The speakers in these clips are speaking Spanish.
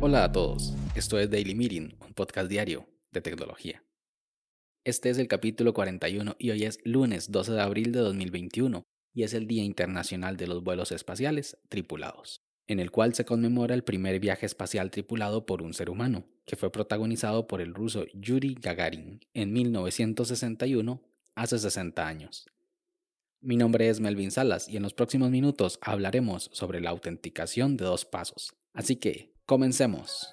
Hola a todos, esto es Daily Meeting, un podcast diario de tecnología. Este es el capítulo 41 y hoy es lunes 12 de abril de 2021 y es el Día Internacional de los Vuelos Espaciales Tripulados, en el cual se conmemora el primer viaje espacial tripulado por un ser humano, que fue protagonizado por el ruso Yuri Gagarin en 1961, hace 60 años. Mi nombre es Melvin Salas y en los próximos minutos hablaremos sobre la autenticación de dos pasos. Así que, comencemos.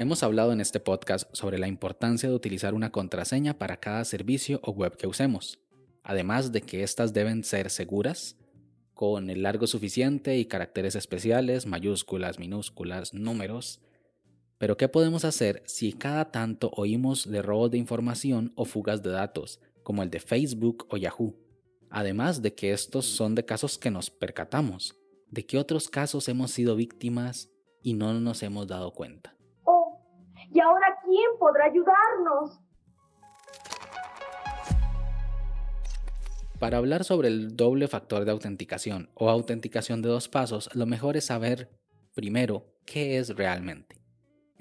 Hemos hablado en este podcast sobre la importancia de utilizar una contraseña para cada servicio o web que usemos, además de que éstas deben ser seguras, con el largo suficiente y caracteres especiales, mayúsculas, minúsculas, números. Pero ¿qué podemos hacer si cada tanto oímos de robos de información o fugas de datos, como el de Facebook o Yahoo? Además de que estos son de casos que nos percatamos, de que otros casos hemos sido víctimas y no nos hemos dado cuenta. ¿Y ahora quién podrá ayudarnos? Para hablar sobre el doble factor de autenticación o autenticación de dos pasos, lo mejor es saber, primero, qué es realmente.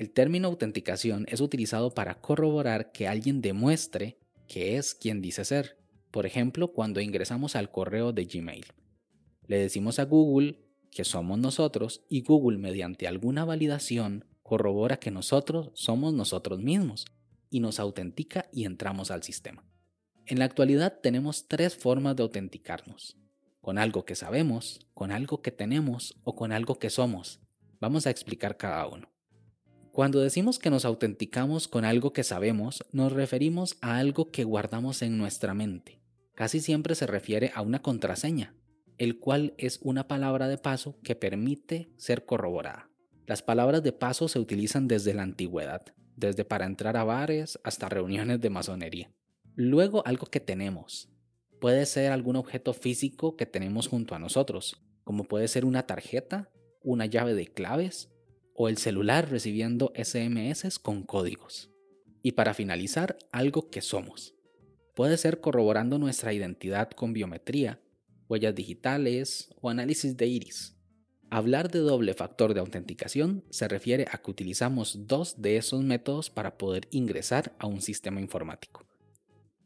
El término autenticación es utilizado para corroborar que alguien demuestre que es quien dice ser. Por ejemplo, cuando ingresamos al correo de Gmail. Le decimos a Google que somos nosotros y Google mediante alguna validación corrobora que nosotros somos nosotros mismos y nos autentica y entramos al sistema. En la actualidad tenemos tres formas de autenticarnos. Con algo que sabemos, con algo que tenemos o con algo que somos. Vamos a explicar cada uno. Cuando decimos que nos autenticamos con algo que sabemos, nos referimos a algo que guardamos en nuestra mente. Casi siempre se refiere a una contraseña, el cual es una palabra de paso que permite ser corroborada. Las palabras de paso se utilizan desde la antigüedad, desde para entrar a bares hasta reuniones de masonería. Luego algo que tenemos. Puede ser algún objeto físico que tenemos junto a nosotros, como puede ser una tarjeta, una llave de claves o el celular recibiendo SMS con códigos. Y para finalizar, algo que somos. Puede ser corroborando nuestra identidad con biometría, huellas digitales o análisis de iris. Hablar de doble factor de autenticación se refiere a que utilizamos dos de esos métodos para poder ingresar a un sistema informático.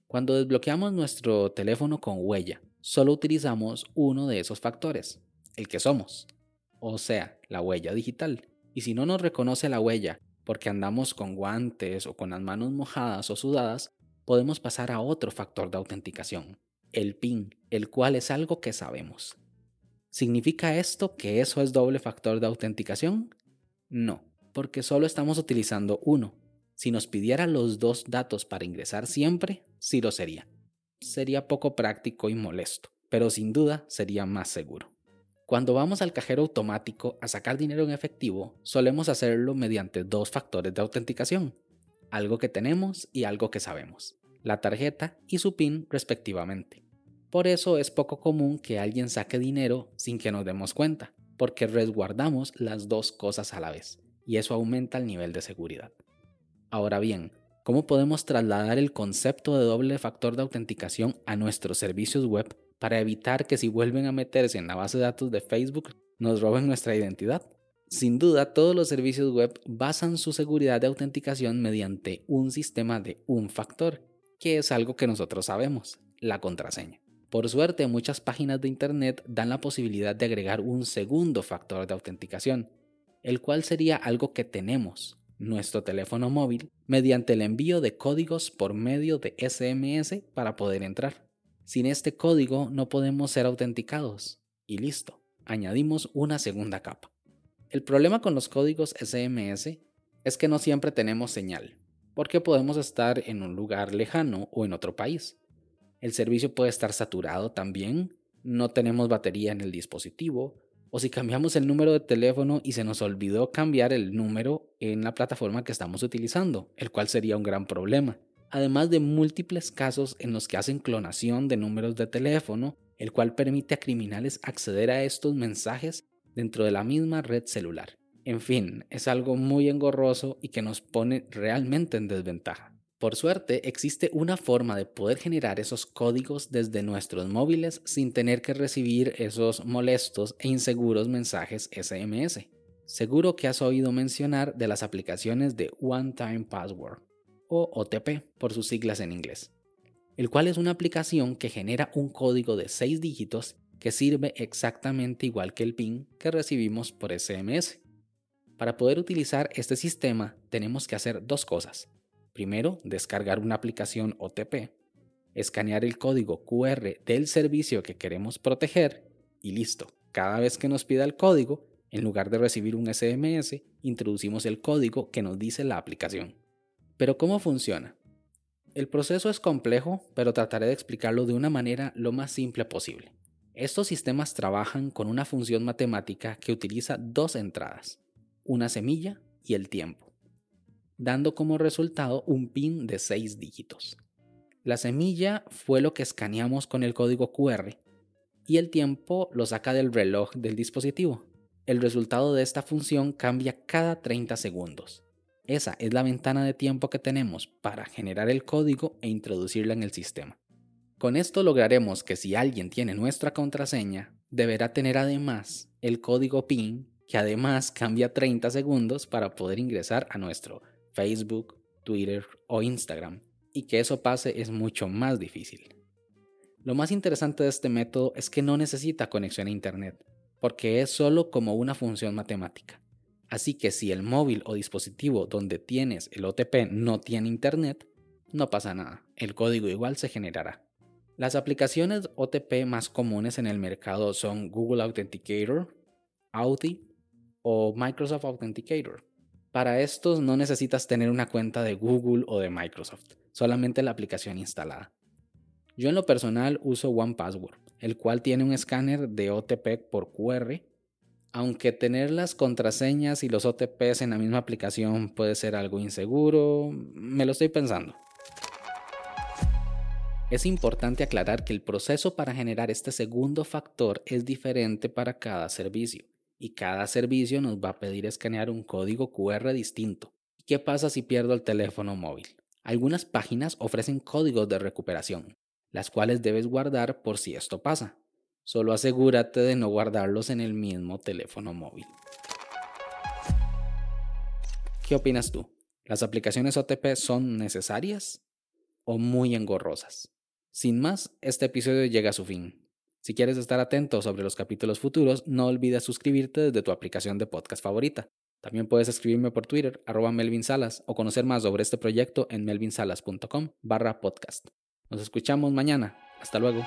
Cuando desbloqueamos nuestro teléfono con huella, solo utilizamos uno de esos factores, el que somos, o sea, la huella digital. Y si no nos reconoce la huella porque andamos con guantes o con las manos mojadas o sudadas, podemos pasar a otro factor de autenticación, el PIN, el cual es algo que sabemos. ¿Significa esto que eso es doble factor de autenticación? No, porque solo estamos utilizando uno. Si nos pidiera los dos datos para ingresar siempre, sí lo sería. Sería poco práctico y molesto, pero sin duda sería más seguro. Cuando vamos al cajero automático a sacar dinero en efectivo, solemos hacerlo mediante dos factores de autenticación, algo que tenemos y algo que sabemos, la tarjeta y su PIN respectivamente. Por eso es poco común que alguien saque dinero sin que nos demos cuenta, porque resguardamos las dos cosas a la vez, y eso aumenta el nivel de seguridad. Ahora bien, ¿cómo podemos trasladar el concepto de doble factor de autenticación a nuestros servicios web para evitar que si vuelven a meterse en la base de datos de Facebook nos roben nuestra identidad? Sin duda, todos los servicios web basan su seguridad de autenticación mediante un sistema de un factor, que es algo que nosotros sabemos, la contraseña. Por suerte, muchas páginas de Internet dan la posibilidad de agregar un segundo factor de autenticación, el cual sería algo que tenemos, nuestro teléfono móvil, mediante el envío de códigos por medio de SMS para poder entrar. Sin este código no podemos ser autenticados. Y listo, añadimos una segunda capa. El problema con los códigos SMS es que no siempre tenemos señal, porque podemos estar en un lugar lejano o en otro país. El servicio puede estar saturado también, no tenemos batería en el dispositivo, o si cambiamos el número de teléfono y se nos olvidó cambiar el número en la plataforma que estamos utilizando, el cual sería un gran problema. Además de múltiples casos en los que hacen clonación de números de teléfono, el cual permite a criminales acceder a estos mensajes dentro de la misma red celular. En fin, es algo muy engorroso y que nos pone realmente en desventaja. Por suerte, existe una forma de poder generar esos códigos desde nuestros móviles sin tener que recibir esos molestos e inseguros mensajes SMS. Seguro que has oído mencionar de las aplicaciones de One Time Password o OTP por sus siglas en inglés, el cual es una aplicación que genera un código de 6 dígitos que sirve exactamente igual que el PIN que recibimos por SMS. Para poder utilizar este sistema tenemos que hacer dos cosas. Primero, descargar una aplicación OTP, escanear el código QR del servicio que queremos proteger y listo. Cada vez que nos pida el código, en lugar de recibir un SMS, introducimos el código que nos dice la aplicación. Pero ¿cómo funciona? El proceso es complejo, pero trataré de explicarlo de una manera lo más simple posible. Estos sistemas trabajan con una función matemática que utiliza dos entradas, una semilla y el tiempo dando como resultado un PIN de 6 dígitos. La semilla fue lo que escaneamos con el código QR y el tiempo lo saca del reloj del dispositivo. El resultado de esta función cambia cada 30 segundos. Esa es la ventana de tiempo que tenemos para generar el código e introducirla en el sistema. Con esto lograremos que si alguien tiene nuestra contraseña, deberá tener además el código PIN que además cambia 30 segundos para poder ingresar a nuestro Facebook, Twitter o Instagram, y que eso pase es mucho más difícil. Lo más interesante de este método es que no necesita conexión a Internet, porque es solo como una función matemática. Así que si el móvil o dispositivo donde tienes el OTP no tiene Internet, no pasa nada, el código igual se generará. Las aplicaciones OTP más comunes en el mercado son Google Authenticator, Audi o Microsoft Authenticator. Para estos no necesitas tener una cuenta de Google o de Microsoft, solamente la aplicación instalada. Yo en lo personal uso OnePassword, el cual tiene un escáner de OTP por QR, aunque tener las contraseñas y los OTPs en la misma aplicación puede ser algo inseguro, me lo estoy pensando. Es importante aclarar que el proceso para generar este segundo factor es diferente para cada servicio y cada servicio nos va a pedir escanear un código QR distinto. ¿Qué pasa si pierdo el teléfono móvil? Algunas páginas ofrecen códigos de recuperación, las cuales debes guardar por si esto pasa. Solo asegúrate de no guardarlos en el mismo teléfono móvil. ¿Qué opinas tú? ¿Las aplicaciones OTP son necesarias o muy engorrosas? Sin más, este episodio llega a su fin. Si quieres estar atento sobre los capítulos futuros, no olvides suscribirte desde tu aplicación de podcast favorita. También puedes escribirme por Twitter, arroba Melvin Salas, o conocer más sobre este proyecto en melvinsalas.com barra podcast. Nos escuchamos mañana. Hasta luego.